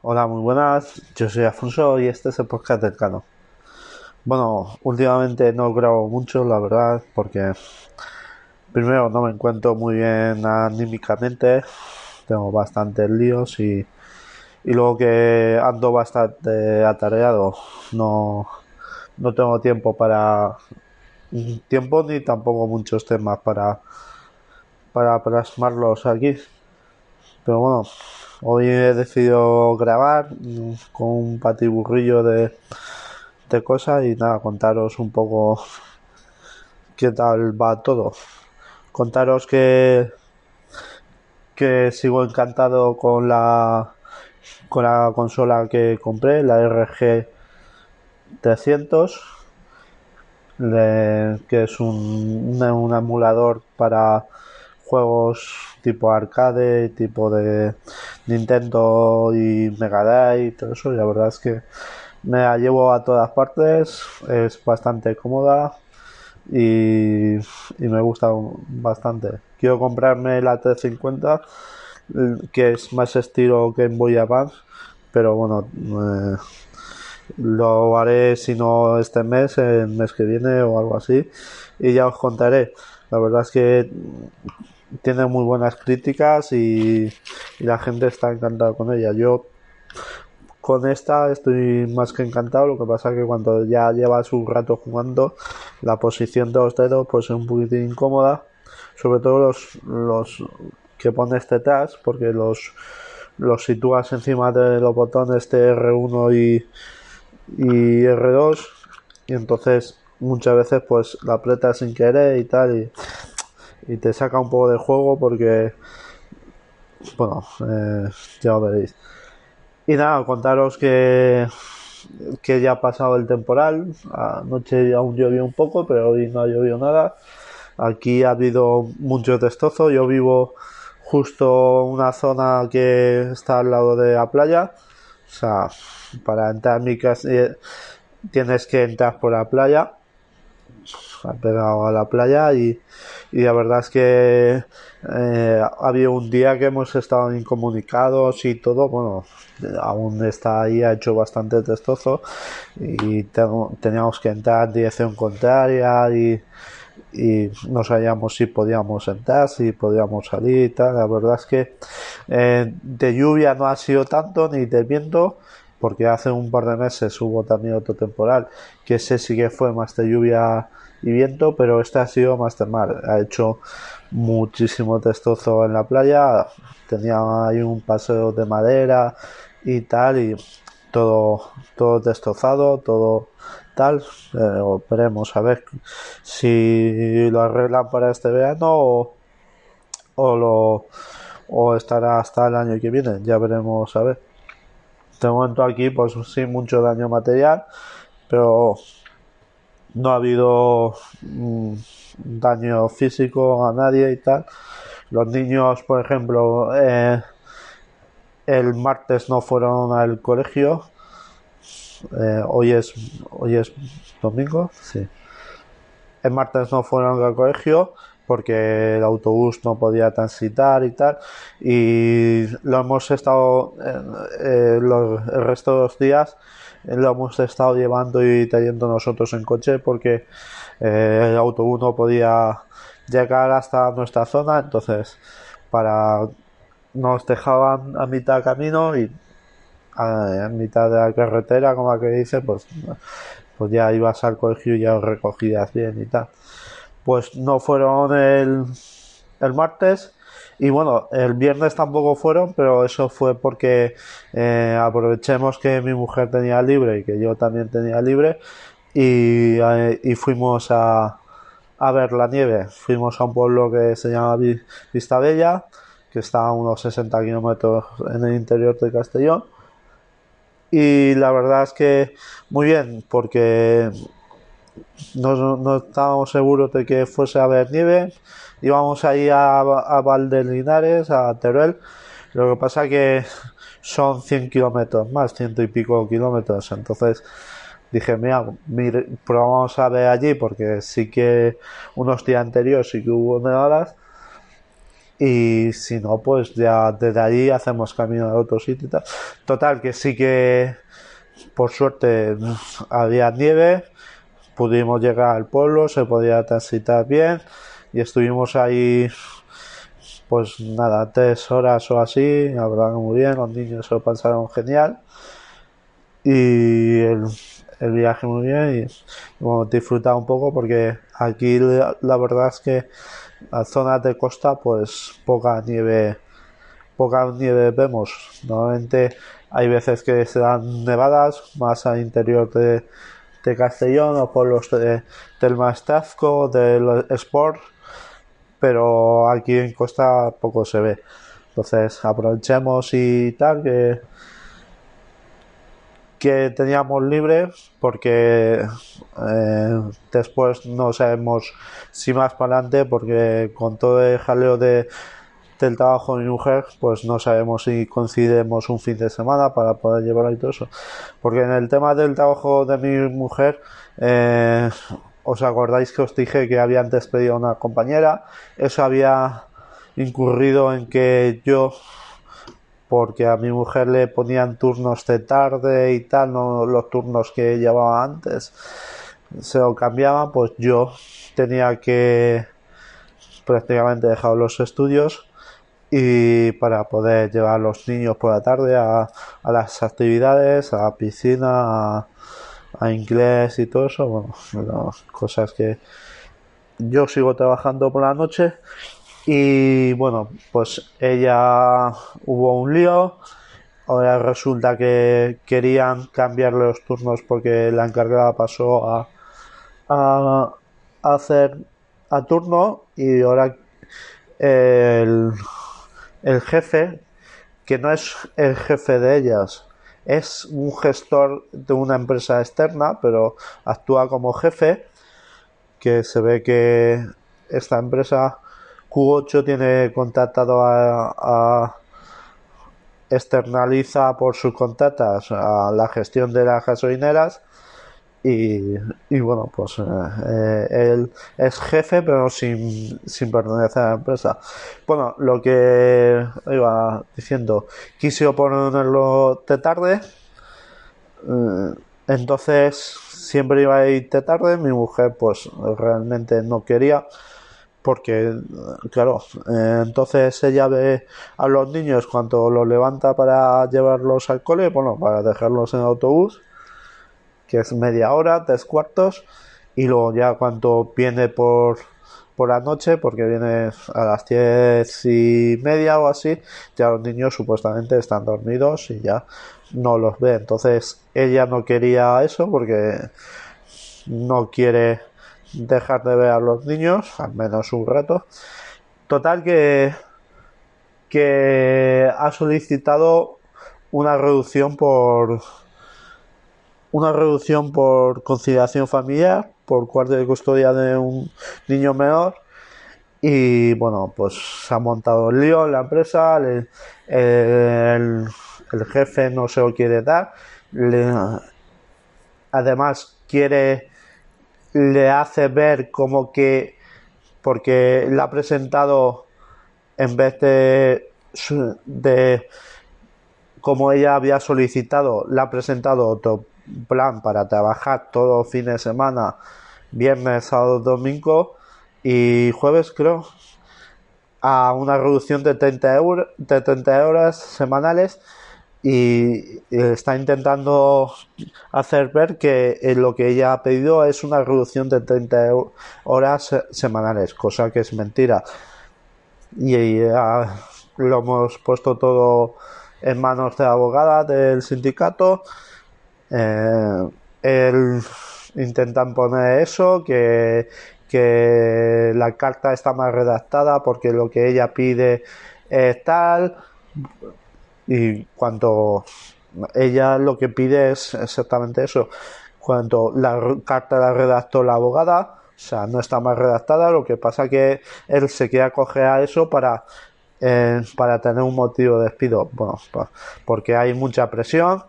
Hola, muy buenas. Yo soy Afonso y este es el podcast del Cano. Bueno, últimamente no grabo mucho, la verdad, porque primero no me encuentro muy bien anímicamente, tengo bastantes líos y, y luego que ando bastante atareado, no, no tengo tiempo para tiempo ni tampoco muchos temas para para plasmarlos aquí. Pero bueno, hoy he decidido grabar con un patiburrillo de, de cosas y nada, contaros un poco qué tal va todo. Contaros que que sigo encantado con la con la consola que compré, la RG 300, que es un, un emulador para juegos tipo arcade, tipo de Nintendo y Mega Drive y todo eso. La verdad es que me la llevo a todas partes, es bastante cómoda y, me gusta bastante. Quiero comprarme la 350 que es más estilo que en Boy Advance, pero bueno, eh, lo haré si no este mes, el mes que viene o algo así, y ya os contaré. La verdad es que tiene muy buenas críticas y, la gente está encantada con ella. Yo con esta estoy más que encantado, lo que pasa que cuando ya llevas un rato jugando, la posición de los dedos pues es un poquitín incómoda, sobre todo los, los que pones detrás, porque los, los sitúas encima de los botones de R1 y, y R2, y entonces muchas veces pues la apretas sin querer y tal, y y te saca un poco de juego porque, bueno, eh, ya lo veréis. Y nada, contaros que, que ya ha pasado el temporal. Anoche aún llovió un poco, pero hoy no ha llovido nada. Aquí ha habido mucho testozo. Yo vivo justo una zona que está al lado de la playa. O sea, para entrar en mi casa eh, tienes que entrar por la playa ha pegado a la playa y, y la verdad es que eh, había un día que hemos estado incomunicados y todo, bueno, aún está ahí, ha hecho bastante testozo y teníamos que entrar en dirección contraria y, y no sabíamos si podíamos entrar, si podíamos salir y tal. La verdad es que eh, de lluvia no ha sido tanto ni de viento porque hace un par de meses hubo también otro temporal que ese sí que fue más de lluvia y viento, pero este ha sido más de. Ha hecho muchísimo testozo en la playa, tenía ahí un paseo de madera y tal, y todo, todo destrozado, todo tal. Eh, veremos a ver si lo arreglan para este verano o, o lo o estará hasta el año que viene. Ya veremos a ver. De momento aquí, pues sí, mucho daño material, pero no ha habido mm, daño físico a nadie y tal. Los niños, por ejemplo, eh, el martes no fueron al colegio. Eh, hoy es hoy es domingo, sí. El martes no fueron al colegio porque el autobús no podía transitar y tal. Y lo hemos estado eh, los, el resto de los días lo hemos estado llevando y trayendo nosotros en coche porque eh, el autobús no podía llegar hasta nuestra zona, entonces para nos dejaban a mitad de camino y a, mitad de la carretera, como que dice, pues, pues ya ibas al colegio y ya recogías bien y tal. Pues no fueron el, el martes y bueno, el viernes tampoco fueron, pero eso fue porque eh, aprovechemos que mi mujer tenía libre y que yo también tenía libre y, eh, y fuimos a, a ver la nieve. Fuimos a un pueblo que se llama Vista Bella, que que está a unos 60 kilómetros en el interior de Castellón. Y la verdad es que muy bien, porque no, estábamos seguros de que fuese a haber nieve. Íbamos ahí a, a Valdelinares, a Teruel. Lo que pasa que son 100 kilómetros más, ciento y pico kilómetros. Entonces dije, mira, probamos a ver allí porque sí que unos días anteriores sí que hubo nevadas. Y si no, pues ya desde allí hacemos camino a otro sitio. Total, que sí que por suerte había nieve pudimos llegar al pueblo, se podía transitar bien y estuvimos ahí pues nada, tres horas o así, hablaron muy bien, los niños se lo pasaron genial y el, viaje muy bien y bueno, un poco porque aquí la, verdad es que las zonas de costa pues poca nieve poca nieve vemos. Normalmente hay veces que se dan nevadas más al interior de, de Castellón o por los de, del Mastazco, del Sport, pero aquí en Costa poco se ve. Entonces aprovechemos y tal que que teníamos libre porque eh, después no sabemos si más para adelante porque con todo el jaleo de del trabajo de mi mujer, pues no sabemos si coincidimos un fin de semana para poder llevarlo y todo eso. Porque en el tema del trabajo de mi mujer, eh, os acordáis que os dije que habían despedido a una compañera, eso había incurrido en que yo porque a mi mujer le ponían turnos de tarde y tal, no los turnos que llevaba antes, se lo cambiaban, pues yo tenía que prácticamente dejar los estudios y para poder llevar a los niños por la tarde a, las actividades, a la piscina, a, inglés y todo eso, bueno, cosas que yo sigo trabajando por la noche. Y bueno, pues ella hubo un lío, ahora resulta que querían cambiarle los turnos porque la encargada pasó a, a hacer a turno y ahora el el jefe, que no es el jefe de ellas, es un gestor de una empresa externa, pero actúa como jefe, que se ve que esta empresa Q8 tiene contactado a, a externaliza por sus contactos a la gestión de las gasolineras y, bueno, pues eh, eh, él es jefe, pero sin, sin pertenecer a la empresa. Bueno, lo que iba diciendo, quise ponerlo de tarde, eh, entonces siempre iba a ir de tarde, mi mujer pues realmente no quería porque claro entonces ella ve a los niños cuando los levanta para llevarlos al cole bueno para dejarlos en autobús que es media hora, tres cuartos, y luego ya cuando viene por, por la noche, porque viene a las diez y media o así, ya los niños supuestamente están dormidos y ya no los ve. Entonces ella no quería eso porque no quiere dejar de ver a los niños, al menos un rato. Total que, que ha solicitado una reducción por una reducción por conciliación familiar, por cuarto de custodia de un niño menor. Y bueno, pues se ha montado el lío en la empresa, el, jefe no se lo quiere dar, además quiere, le hace ver como que, porque le ha presentado, en vez de, de como ella había solicitado, le ha presentado otro plan para trabajar todo fin de semana, viernes, sábado, domingo y jueves creo, a una reducción de 30, euros, de 30 horas semanales y está intentando hacer ver que eh, lo que ella ha pedido es una reducción de 30 horas semanales, cosa que es mentira. Y lo hemos puesto todo en manos de la abogada del sindicato eh, él intentan poner eso, que, que la carta está mal redactada porque lo que ella pide eh, tal. Y cuando ella lo que pide es exactamente eso. Cuando la carta la redactó la abogada, o sea, no está más redactada, lo que pasa que él se quiere acoger a eso para, eh, para tener un motivo de despido. Bueno, porque hay mucha presión,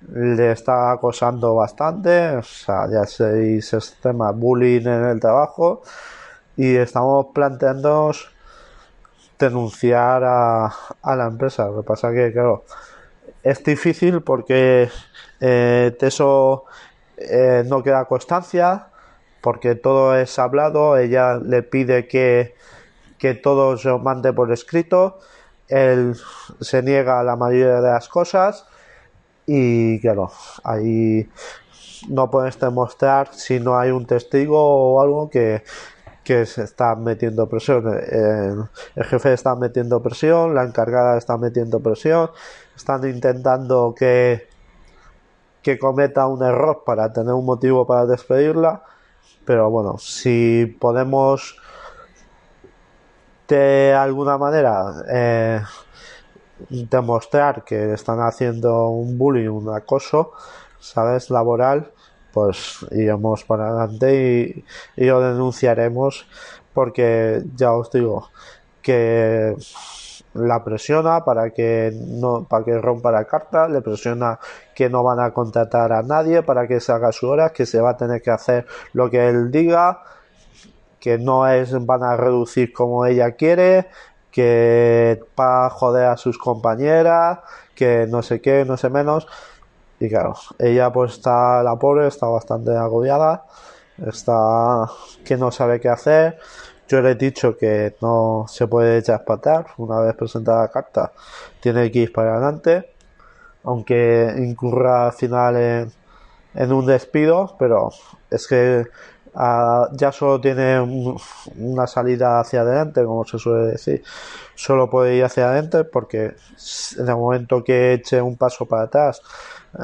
le está acosando bastante, o sea, ya se tema bullying en el trabajo y estamos planteando denunciar a, a la empresa. Lo que pasa que, claro, es difícil porque eh, de eso eh, no queda constancia, porque todo es hablado, ella le pide que, que todo se mande por escrito, él se niega a la mayoría de las cosas y claro, ahí no puedes demostrar si no hay un testigo o algo que, que se está metiendo presión. El, jefe está metiendo presión, la encargada está metiendo presión, están intentando que, que cometa un error para tener un motivo para despedirla. Pero bueno, si podemos de alguna manera eh, demostrar que están haciendo un bullying, un acoso, ¿sabes? Laboral, pues iremos para adelante y, lo denunciaremos porque ya os digo que la presiona para que no para que rompa la carta, le presiona que no van a contratar a nadie para que se haga su hora, que se va a tener que hacer lo que él diga, que no es van a reducir como ella quiere, que va a joder a sus compañeras, que no sé qué, no sé menos. Y claro, ella pues está, la pobre, está bastante agobiada, está que no sabe qué hacer. Yo le he dicho que no se puede echar para una vez presentada la carta, tiene que ir para adelante, aunque incurra al final en un despido, pero es que Ah, ya solo tiene una salida hacia adelante, como se suele decir. Solo puede ir hacia adelante porque en el momento que eche un paso para atrás,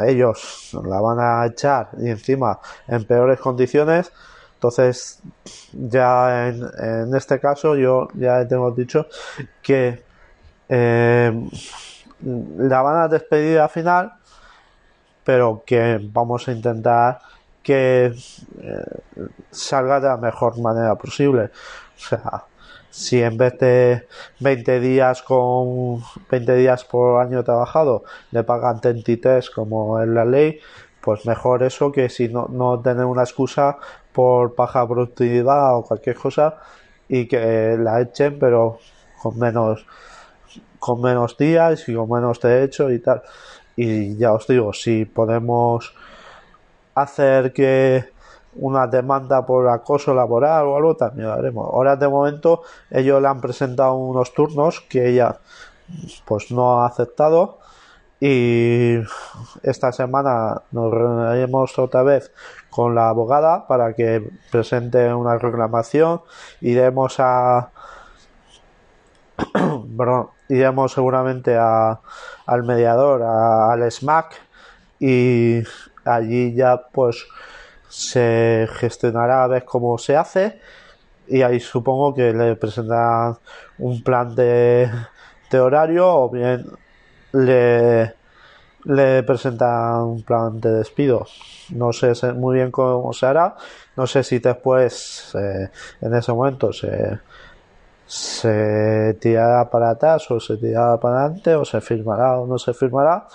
ellos la van a echar y encima en peores condiciones. Entonces, ya en, este caso, yo ya tengo dicho que eh, la van a despedir al final, pero que vamos a intentar que eh, salga de la mejor manera posible. O sea, si en vez de 20 días con 20 días por año trabajado le pagan 33 como es la ley, pues mejor eso que si no, no tener una excusa por baja productividad o cualquier cosa y que la echen pero con menos con menos días y con menos derecho y tal. Y ya os digo, si podemos hacer que una demanda por acoso laboral o algo, también lo haremos. Ahora de momento ellos le han presentado unos turnos que ella pues no ha aceptado y esta semana nos reuniremos otra vez con la abogada para que presente una reclamación iremos a iremos seguramente a, al mediador al SMAC y allí ya pues se gestionará a ver cómo se hace y ahí supongo que le presentarán un plan de, de horario o bien le, le presentan un plan de despido. No sé muy bien cómo se hará. No sé si después, eh, en ese momento, se, se tirará para atrás o se tirará para adelante o se firmará o no se firmará.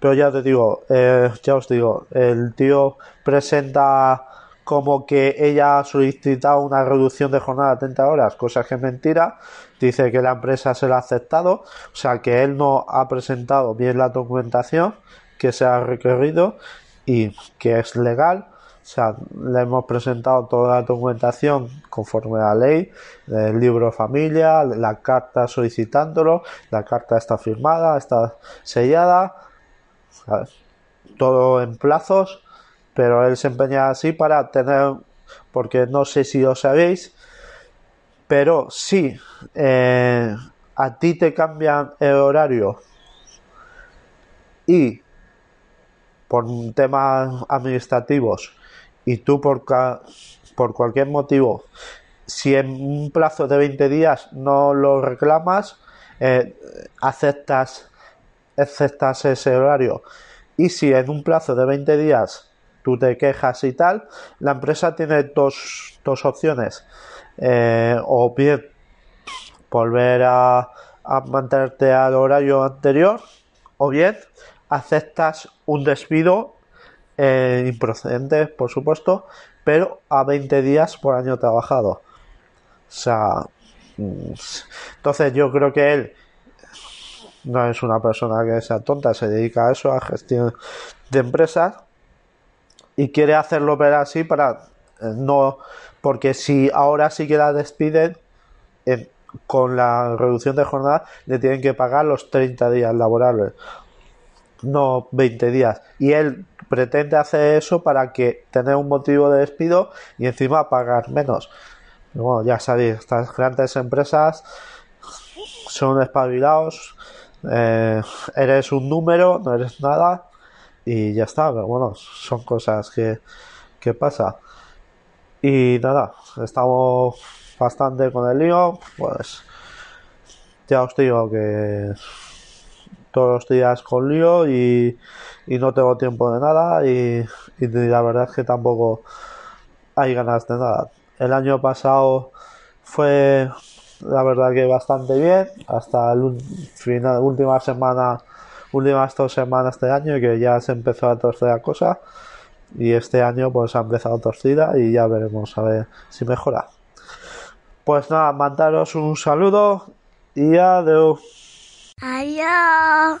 Pero ya te digo, eh, ya os digo, el tío presenta como que ella ha solicitado una reducción de jornada de 30 horas, cosa que es mentira. Dice que la empresa se la ha aceptado, o sea que él no ha presentado bien la documentación que se ha requerido y que es legal. O sea, le hemos presentado toda la documentación conforme a la ley, el libro de familia, la carta solicitándolo, la carta está firmada, está sellada, todo en plazos, pero él se empeña así para tener, porque no sé si lo sabéis, pero si eh, a ti te cambian el horario. Y por temas administrativos y tú por, por cualquier motivo, si en un plazo de 20 días no lo reclamas, eh, aceptas, aceptas ese horario y si en un plazo de 20 días tú te quejas y tal, la empresa tiene dos, dos opciones. Eh, o bien volver a, mantenerte al horario anterior o bien aceptas un despido eh, improcedente, por supuesto, pero a 20 días por año trabajado. O sea, mm, entonces yo creo que él no es una persona que sea tonta, se dedica a eso, a gestión de empresas y quiere hacerlo ver así para eh, no, porque si ahora sí que la despiden, con la reducción de jornada le tienen que pagar los 30 días laborables, no 20 días. Y él pretende hacer eso para que tener un motivo de despido y encima pagar menos. bueno, ya sabéis, estas grandes empresas son espabilados, eh, eres un número, no eres nada y ya está, pero bueno, son cosas que, que pasa. Y nada, estamos bastante con el lío, pues ya os digo que todos los días con lío y, no tengo tiempo de nada y, la verdad es que tampoco hay ganas de nada. El año pasado fue la verdad que bastante bien hasta la final, última semana, últimas dos semanas de año que ya se empezó a torcer la cosa y este año pues ha empezado torcida y ya veremos a ver si mejora. Pues nada, mandaros un saludo y adiós. Adiós.